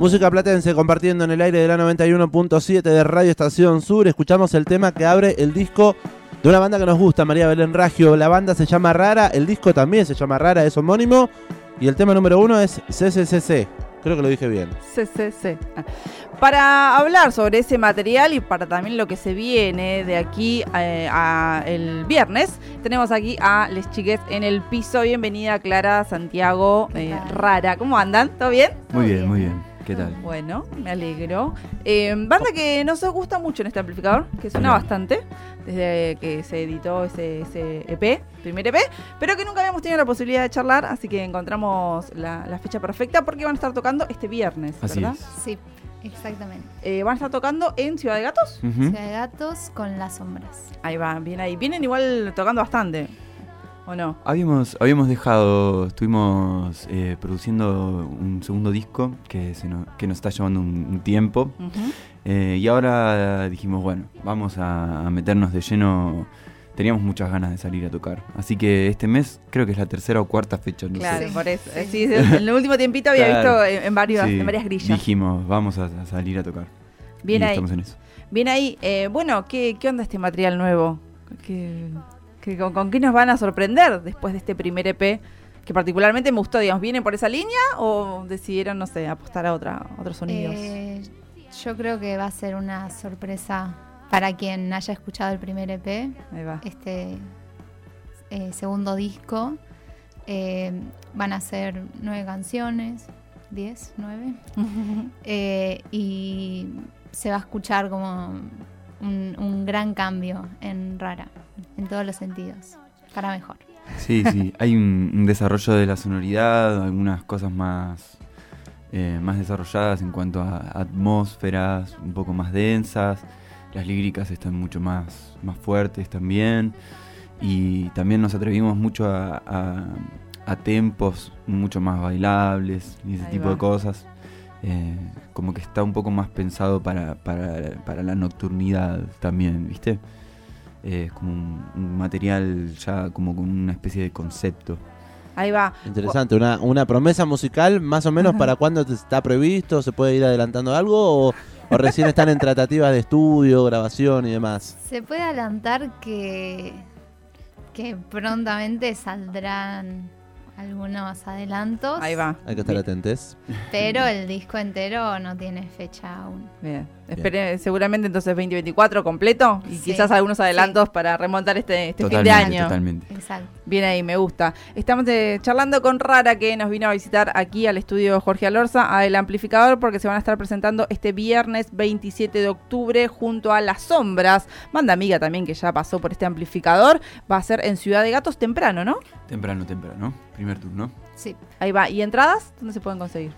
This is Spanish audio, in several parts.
Música platense compartiendo en el aire de la 91.7 de Radio Estación Sur. Escuchamos el tema que abre el disco de una banda que nos gusta, María Belén Ragio. La banda se llama Rara, el disco también se llama Rara, es homónimo. Y el tema número uno es CCCC. Creo que lo dije bien. CCC. Para hablar sobre ese material y para también lo que se viene de aquí eh, a el viernes, tenemos aquí a Les Chiques en el piso. Bienvenida Clara, Santiago, eh, Rara. ¿Cómo andan? ¿Todo bien? Muy bien, muy bien. ¿Qué tal? Bueno, me alegro. Eh, banda que nos gusta mucho en este amplificador, que suena bastante desde que se editó ese, EP, primer EP, pero que nunca habíamos tenido la posibilidad de charlar, así que encontramos la, fecha perfecta porque van a estar tocando este viernes, ¿verdad? Sí. Exactamente. Eh, ¿Van a estar tocando en Ciudad de Gatos? Ciudad de Gatos con las sombras. Ahí va, bien ahí. Vienen igual tocando bastante. ¿O no? Habíamos, habíamos dejado, estuvimos eh, produciendo un segundo disco que, que nos está llevando un, tiempo. Eh, y ahora dijimos, bueno, vamos a, meternos de lleno teníamos muchas ganas de salir a tocar. Así que este mes creo que es la tercera o cuarta fecha. claro, por eso. Sí. en el último tiempito había visto en, varios, en varias grillas. Dijimos, vamos a, salir a tocar. Bien ahí. Estamos en eso. Bien ahí. Eh, bueno, ¿qué, ¿qué, onda este material nuevo? Con, qué nos van a sorprender después de este primer EP? Que particularmente me gustó, digamos, ¿vienen por esa línea o decidieron, no sé, apostar a otra, otros sonidos? Eh, yo creo que va a ser una sorpresa para quien haya escuchado el primer EP, este eh, segundo disco, eh, van a ser nueve canciones, diez, nueve, y se va a escuchar como un, gran cambio en Rara, en todos los sentidos, para mejor. Sí, sí, hay un, desarrollo de la sonoridad, algunas cosas más, más desarrolladas en cuanto a atmósferas un poco más densas las líricas están mucho más, más fuertes también. Y también nos atrevimos mucho a, a, tempos mucho más bailables y ese tipo de cosas. Eh, como que está un poco más pensado para, para, la nocturnidad también, ¿viste? Eh, es como un, material ya como con una especie de concepto. Ahí va. Interesante, una, una promesa musical más o menos para cuándo está previsto, se puede ir adelantando algo o ¿O recién están en tratativas de estudio, grabación y demás? Se puede adelantar que, que prontamente saldrán algunos adelantos. Ahí va. Hay que estar atentos. Pero el disco entero no tiene fecha aún. Bien. Espere, seguramente entonces 2024 completo y quizás algunos adelantos para remontar este, este fin de año. Totalmente. Exacto. Bien ahí, me gusta. Estamos eh, charlando con Rara que nos vino a visitar aquí al estudio Jorge Alorza, a El Amplificador, porque se van a estar presentando este viernes 27 de octubre junto a Las Sombras. Manda amiga también que ya pasó por este amplificador. Va a ser en Ciudad de Gatos temprano, ¿no? Temprano, temprano. Primer turno. Sí. Ahí va. ¿Y entradas? ¿Dónde se pueden conseguir?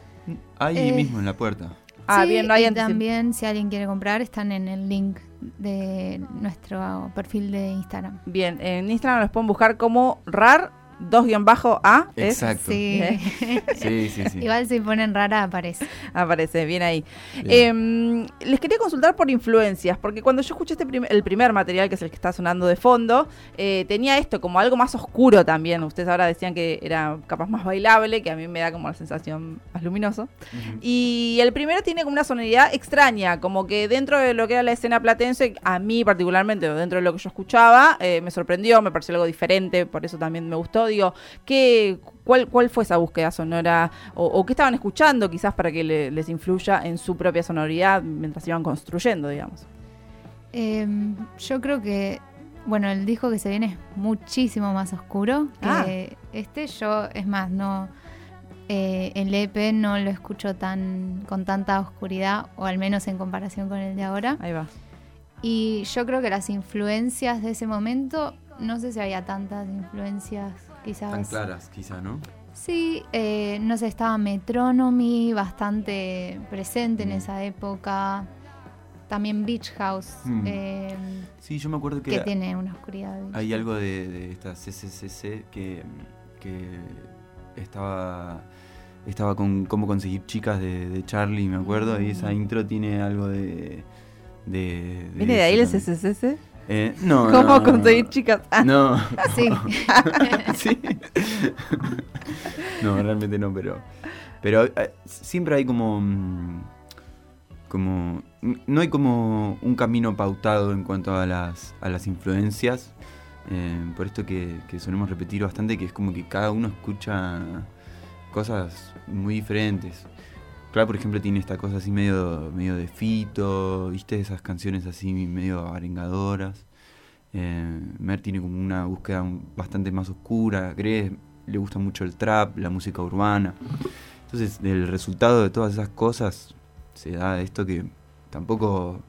Ahí eh, mismo, en la puerta. Ah, bien, no hay y también si alguien quiere comprar están en el link de nuestro perfil de Instagram. Bien, en Instagram los pueden buscar como RAR dos guion bajo A. Exacto. Sí. sí, sí, sí. Igual si ponen rara aparece. Aparece, bien ahí. Em, les quería consultar por influencias, porque cuando yo escuché este el primer material, que es el que está sonando de fondo, eh, tenía esto como algo más oscuro también. Ustedes ahora decían que era capaz más bailable, que a mí me da como la sensación más luminoso. Y el primero tiene como una sonoridad extraña, como que dentro de lo que era la escena platense, a mí particularmente, dentro de lo que yo escuchaba, eh, me sorprendió, me pareció algo diferente, por eso también me gustó digo, ¿qué, cuál, ¿cuál fue esa búsqueda sonora? O, qué estaban escuchando quizás para que les influya en su propia sonoridad mientras iban construyendo, digamos? Em, yo creo que, bueno, el disco que se viene es muchísimo más oscuro que ah. este. Yo, es más, no... Eh, el EP no lo escucho tan con tanta oscuridad, o al menos en comparación con el de ahora. Ahí va. Y yo creo que las influencias de ese momento, no sé si había tantas influencias quizás. Tan claras, quizá, ¿no? Sí, eh, no sé, estaba Metronomy bastante presente en mm. esa época. También Beach House. Mm. Eh, sí, yo me acuerdo que. Que tiene una oscuridad. Hay algo de, esta CCCC que, que estaba estaba con cómo conseguir chicas de, Charlie, me acuerdo, y esa mm. intro tiene algo de... de, ¿Viene de ahí el CCCC? Eh, no. ¿Cómo conseguir chicas? Ah. No. Sí. sí. no, realmente no, pero. Pero eh, siempre hay como. Mm, como. No hay como un camino pautado en cuanto a las, a las influencias. Eh, por esto que, que solemos repetir bastante, que es como que cada uno escucha cosas muy diferentes. Claro, por ejemplo, tiene esta cosa así medio, medio de fito, ¿viste? Esas canciones así medio arengadoras. Eh, Mer tiene como una búsqueda bastante más oscura, cree, le gusta mucho el trap, la música urbana. Entonces, el resultado de todas esas cosas se da esto que tampoco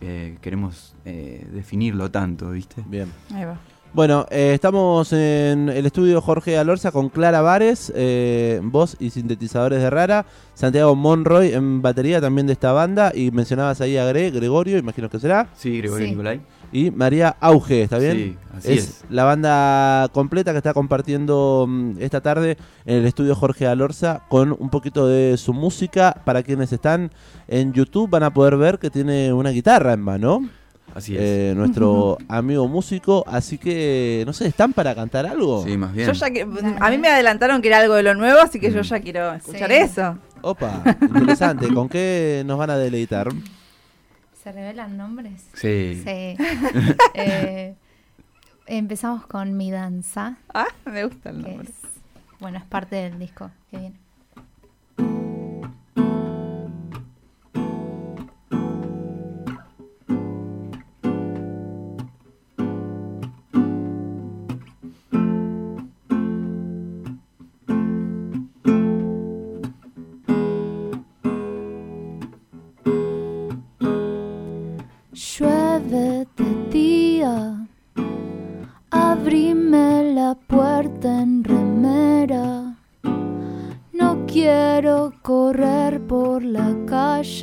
eh, queremos eh, definirlo tanto, ¿viste? Bien. Ahí va. Bueno, eh, estamos en el estudio Jorge Alorza con Clara Vares, eh, voz y sintetizadores de Rara, Santiago Monroy en batería también de esta banda y mencionabas ahí a Gregorio, imagino que será. Sí, Gregorio Nicolai. Y María Auge, ¿está bien? Sí, así es, la banda completa que está compartiendo mm, esta tarde en el estudio Jorge Alorza con un poquito de su música. Para quienes están en YouTube van a poder ver que tiene una guitarra en mano. Así es. Eh, nuestro amigo músico. Así que, no sé, ¿están para cantar algo? Sí, más bien. Yo ya que, a mí me adelantaron que era algo de lo nuevo, así que yo mm. ya quiero escuchar eso. Opa, interesante. ¿Con qué nos van a deleitar? ¿Se revelan nombres? Sí. Sí. Eh, empezamos con Mi Danza. Ah, me gusta el nombre. bueno, es parte del disco que viene.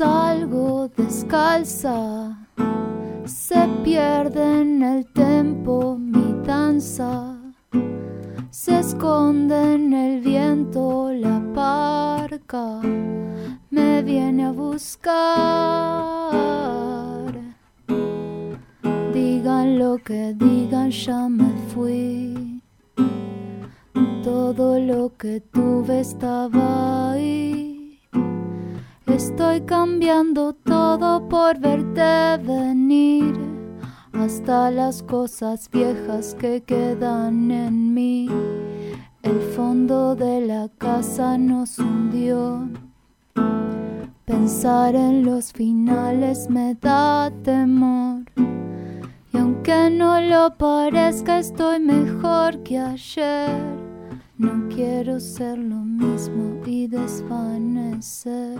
Salgo descalza, se pierde en el tempo mi danza. Se esconde en el viento la parca, me viene a buscar. Digan lo que digan, ya me fui. Todo lo que tuve estaba ahí. Estoy cambiando todo por verte venir. Hasta las cosas viejas que quedan en mí. El fondo de la casa nos hundió. Pensar en los finales me da temor. Y aunque no lo parezca, estoy mejor que ayer. No quiero ser lo mismo y desvanecer.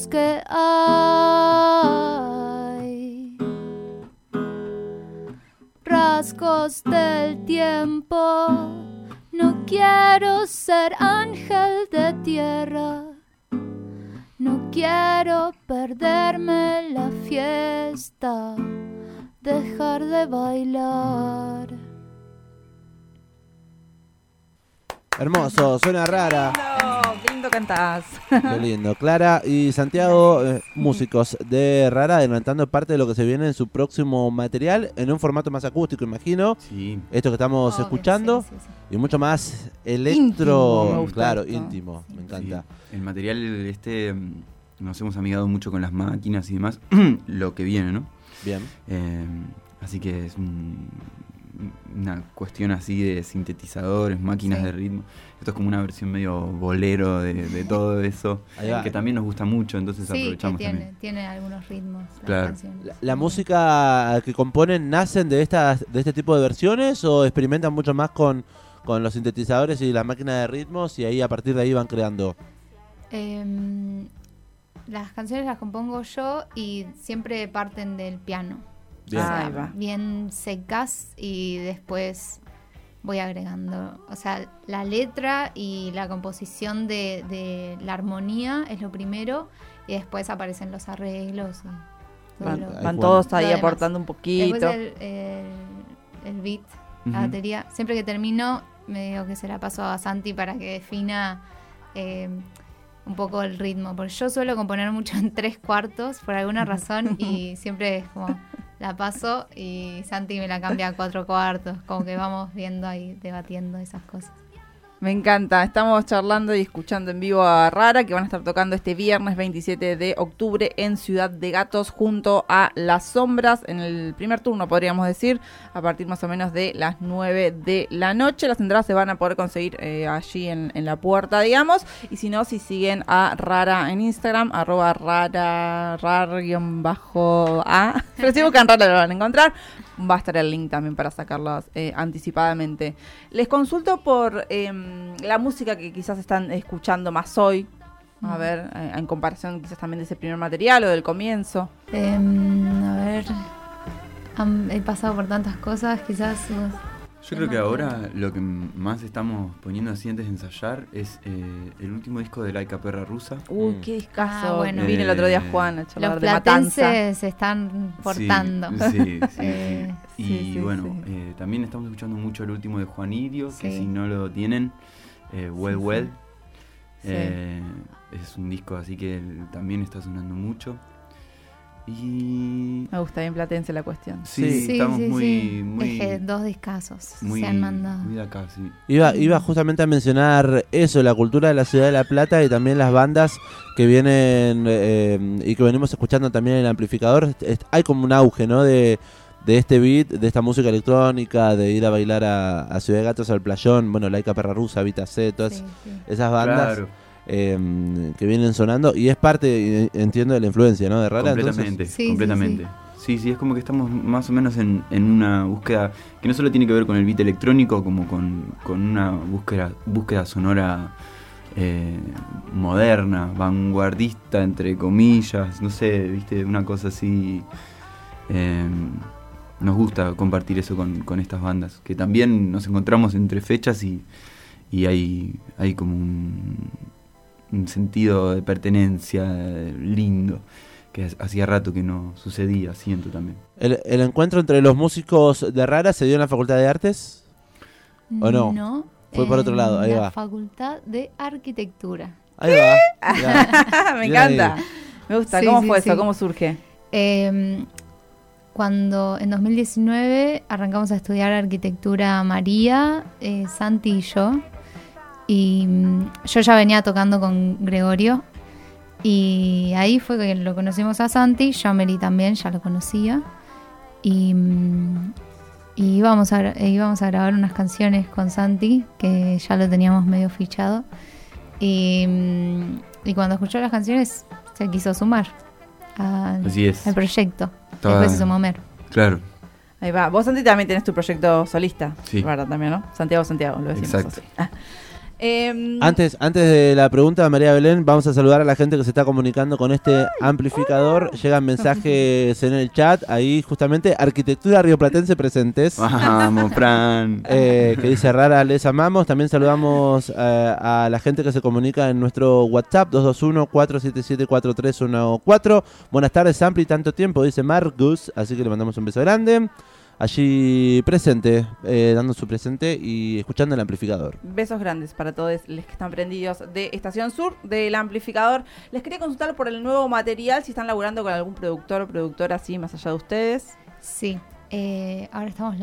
Los que rasgos del tiempo. No quiero ser ángel de tierra. No quiero perderme la fiesta, dejar de bailar. Hermoso, suena rara. Qué lindo cantás. Qué lindo. Clara y Santiago, eh, músicos de Rara, adelantando parte de lo que se viene en su próximo material, en un formato más acústico, imagino. Sí. Esto que estamos escuchando. y mucho más electro. claro, íntimo. Me encanta. El material este mm, nos hemos amigado mucho con las máquinas y demás. lo que viene, ¿no? Bien. Eh, así que es un una cuestión así de sintetizadores, máquinas de ritmo. Esto es como una versión medio bolero de, todo eso, que también nos gusta mucho, entonces aprovechamos tiene, también. tiene algunos ritmos. Claro. La, música que componen nacen de estas de este tipo de versiones o experimentan mucho más con, con los sintetizadores y las máquinas de ritmos y ahí a partir de ahí van creando. Em, las canciones las compongo yo y siempre parten del piano. Bien. bien secas y después voy agregando. O sea, la letra y la composición de, la armonía es lo primero y después aparecen los arreglos. Van, todos ahí aportando un poquito. Después el, beat, la batería. Siempre que termino, me digo que se la paso a Santi para que defina eh, un poco el ritmo. Porque yo suelo componer mucho en tres cuartos por alguna razón y siempre es como la paso y Santi me la cambia a cuatro cuartos. Como que vamos viendo ahí, debatiendo esas cosas. Me encanta. Estamos charlando y escuchando en vivo a Rara, que van a estar tocando este viernes 27 de octubre en Ciudad de Gatos junto a Las Sombras, en el primer turno, podríamos decir, a partir más o menos de las 9 de la noche. Las entradas se van a poder conseguir eh, allí en, la puerta, digamos. Y si no, si siguen a Rara en Instagram, arroba rara, rar-a. Pero si buscan Rara lo van a encontrar va a estar el link también para sacarlas eh, anticipadamente. Les consulto por em, la música que quizás están escuchando más hoy. A ver, eh, en comparación quizás también de ese primer material o del comienzo. Em, a ver, he pasado por tantas cosas, quizás yo creo que ahora lo que más estamos poniendo así antes de ensayar es eh, el último disco de Laika Perra Rusa. Uy, qué discazo. Ah, bueno. Vine el otro día Juan a charlar Los platenses se están portando. Sí, sí, eh, y bueno, eh, también estamos escuchando mucho el último de Juan Irio, que si no lo tienen, Well Well. es un disco así que también está sonando mucho. Me gusta bien platense la cuestión. Sí, estamos muy, muy dos discasos se han mandado. Iba, iba justamente a mencionar eso, la cultura de la ciudad de La Plata y también las bandas que vienen eh, y que venimos escuchando también en el amplificador. hay como un auge, ¿no? De, este beat, de esta música electrónica, de ir a bailar a, Ciudad de Gatos al playón, bueno, Laika Perra Rusa, Vita C, todas esas bandas. Em, que vienen sonando y es parte, entiendo, de la influencia, ¿no? De Rara. Completamente, completamente. Sí sí. es como que estamos más o menos en, una búsqueda que no solo tiene que ver con el beat electrónico, como con, una búsqueda, búsqueda sonora eh, moderna, vanguardista, entre comillas, no sé, viste, una cosa así. Em, nos gusta compartir eso con, con, estas bandas, que también nos encontramos entre fechas y, y hay, hay como un, un sentido de pertenencia lindo que hacía rato que no sucedía, siento también. ¿El, encuentro entre los músicos de Rara se dio en la Facultad de Artes? ¿O no? No. Fue por otro lado, ahí la va. La Facultad de Arquitectura. Ahí va. Me encanta. Me gusta. ¿Cómo fue eso? ¿Cómo surge? Em, cuando en 2019 arrancamos a estudiar arquitectura María, eh, Santi y yo, y mm, yo ya venía tocando con Gregorio. Y ahí fue que lo conocimos a Santi. Yo a Meli también ya lo conocía. Y, mm, íbamos, a, e íbamos a grabar unas canciones con Santi, que ya lo teníamos medio fichado. Y, mm, cuando escuchó las canciones se quiso sumar al, proyecto. Después se sumó Mer. Claro. Ahí va. Vos, Santi, también tenés tu proyecto solista. Sí. también, ¿no? Santiago, Santiago, lo decimos. Exacto. Ah. Em, antes, antes de la pregunta de María Belén, vamos a saludar a la gente que se está comunicando con este amplificador. Llegan mensajes en el chat, ahí justamente Arquitectura Rioplatense presentes. Vamos, Fran. Eh, que dice rara, les amamos. También saludamos eh, a la gente que se comunica en nuestro WhatsApp 221-477-4314. Buenas tardes, Ampli, tanto tiempo, dice Marcus. Así que le mandamos un beso grande allí presente, eh, dando su presente y escuchando el amplificador. Besos grandes para todos los que están prendidos de Estación Sur, del amplificador. Les quería consultar por el nuevo material, si están laburando con algún productor o productora así, más allá de ustedes. Sí. Eh, ahora estamos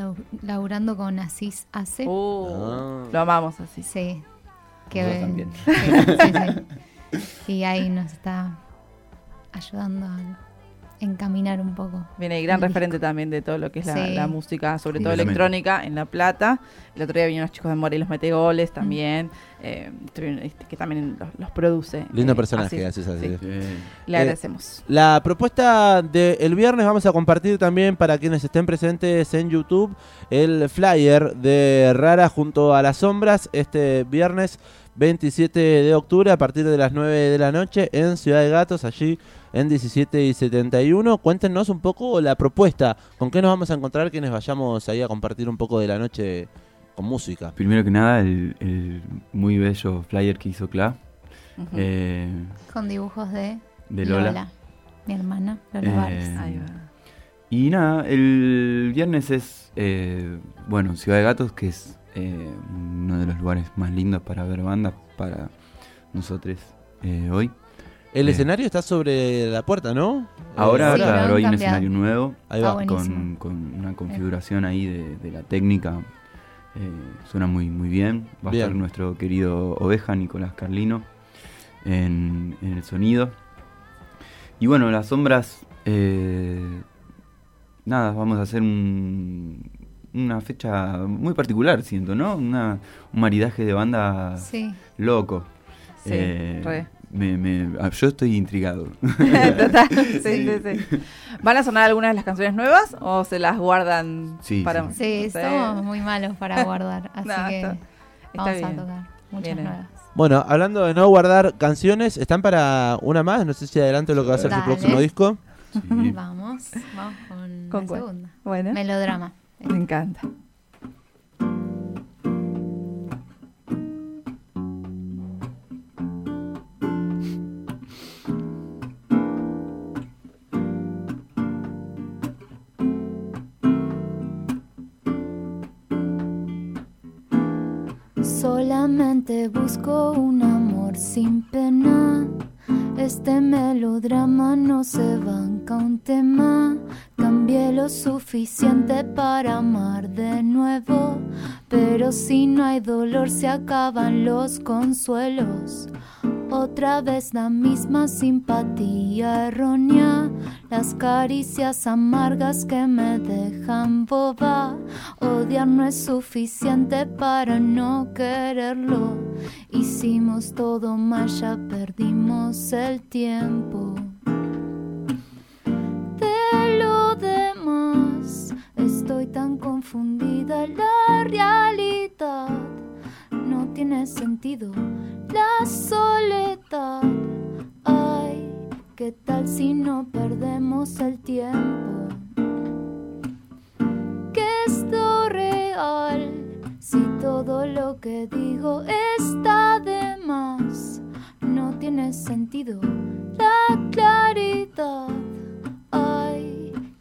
laburando con Asís AC. Uh, ah. Lo amamos así. Sí. Que, también. Y ahí nos está ayudando a encaminar un poco. Viene gran referente también de todo lo que es la, música, sobre todo electrónica, en La Plata. El otro día vinieron los chicos de Morelos Metegoles también, eh, este, que también los, produce. Lindo eh, personaje, así, así. Le agradecemos. la propuesta del viernes vamos a compartir también para quienes estén presentes en YouTube el flyer de Rara junto a las sombras este viernes 27 de octubre a partir de las 9 de la noche en Ciudad de Gatos, allí en 17 y 71. Cuéntenos un poco la propuesta, con qué nos vamos a encontrar quienes vayamos ahí a compartir un poco de la noche con música. Primero que nada, el, muy bello flyer que hizo Cla. Eh, con dibujos de, de Lola. mi hermana, Lola eh, Y nada, el viernes es, eh, bueno, Ciudad de Gatos, que es eh, uno de los lugares más lindos para ver bandas para nosotros eh, hoy. El eh, escenario está sobre la puerta, ¿no? Ahora, claro, hay un escenario nuevo Con, una configuración ahí de, la técnica. suena muy, muy bien. Va a estar nuestro querido Oveja, Nicolás Carlino, en, en el sonido. Y bueno, las sombras. nada, vamos a hacer un, una fecha muy particular, siento, ¿no? Una, un maridaje de banda loco. Sí, eh, ah, yo estoy intrigado. Total, sí, sí, sí, ¿Van a sonar algunas de las canciones nuevas o se las guardan sí, para.? Sí, somos muy malos para guardar, así que vamos a tocar muchas nuevas. Bueno, hablando de no guardar canciones, ¿están para una más? No sé si adelante lo que va a ser su próximo disco. Vamos, vamos con, la segunda. Bueno. Melodrama. Me encanta. Solamente busco un amor sin pena. Este melodrama no se banca un tema Cambié lo suficiente para amar de nuevo, pero si no hay dolor se acaban los consuelos. Otra vez la misma simpatía errónea, las caricias amargas que me dejan boba. Odiar no es suficiente para no quererlo. Hicimos todo mal, ya perdimos el tiempo. Estoy tan confundida, la realidad no tiene sentido. La soledad, ay, ¿qué tal si no perdemos el tiempo? ¿Qué es lo real? Si todo lo que digo está de más, no tiene sentido. La claridad,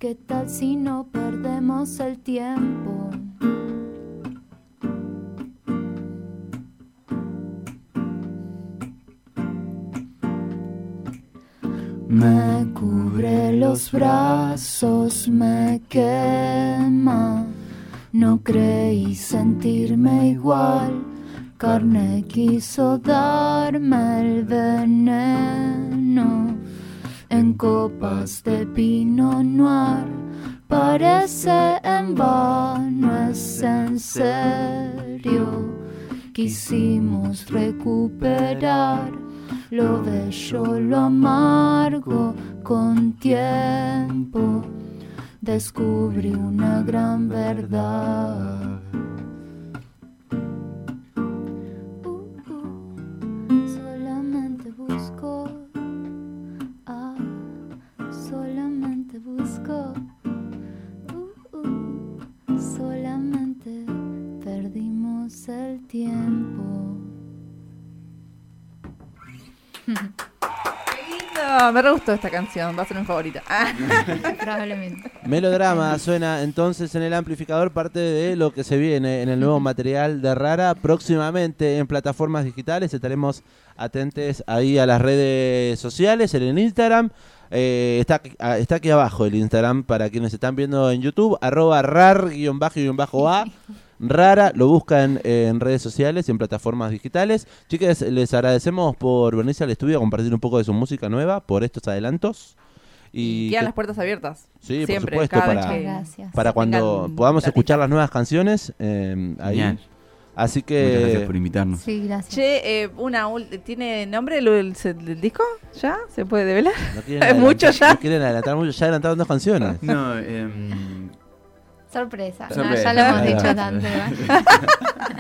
¿qué tal si no perdemos el tiempo. Me cubre los brazos, me quema. No creí sentirme igual. Carne quiso darme el veneno en copas de pino noir Parece en vano, es en serio. Quisimos recuperar lo bello, lo amargo con tiempo. Descubrí una gran verdad. Me re gustó esta canción, va a ser mi favorita. Probablemente. Melodrama suena entonces en el amplificador, parte de lo que se viene en el nuevo material de Rara. Próximamente en plataformas digitales estaremos atentos ahí a las redes sociales, en el Instagram. Eh, está, está aquí abajo el Instagram para quienes están viendo en YouTube, arroba rar-a. Rara, lo buscan en redes sociales y en plataformas digitales. Chicas, les agradecemos por venirse al estudio a compartir un poco de su música nueva, por estos adelantos. Y, quedan las puertas abiertas. Sí, Siempre, por supuesto, cada para, que, para cuando podamos escuchar las nuevas canciones. eh, ahí. Así Muchas gracias que por invitarnos. Sí, gracias. Che, eh, una ul- ¿tiene nombre el, el- el disco? ¿Ya? ¿Se puede develar? no mucho ya. no quieren adelantar mucho, ya adelantaron dos canciones. No, em, Sorpresa. No, ya lo hemos Ahí dicho va. tanto. igual.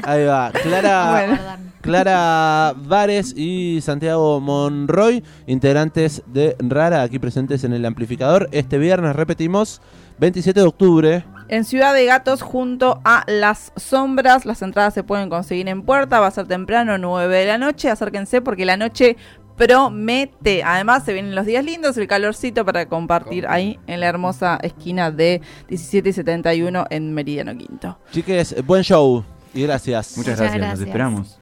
Ahí va, Clara, Bueno. Clara Vares y Santiago Monroy, integrantes de Rara, aquí presentes en el amplificador. Este viernes, repetimos, 27 de octubre. En Ciudad de Gatos, junto a Las Sombras, las entradas se pueden conseguir en puerta, va a ser temprano, 9 de la noche, acérquense porque la noche promete. Además, se vienen los días lindos, el calorcito para compartir ahí en la hermosa esquina de 17 y 71 en Meridiano Quinto. Chiques, buen show y gracias. muchas Muchas gracias, nos esperamos.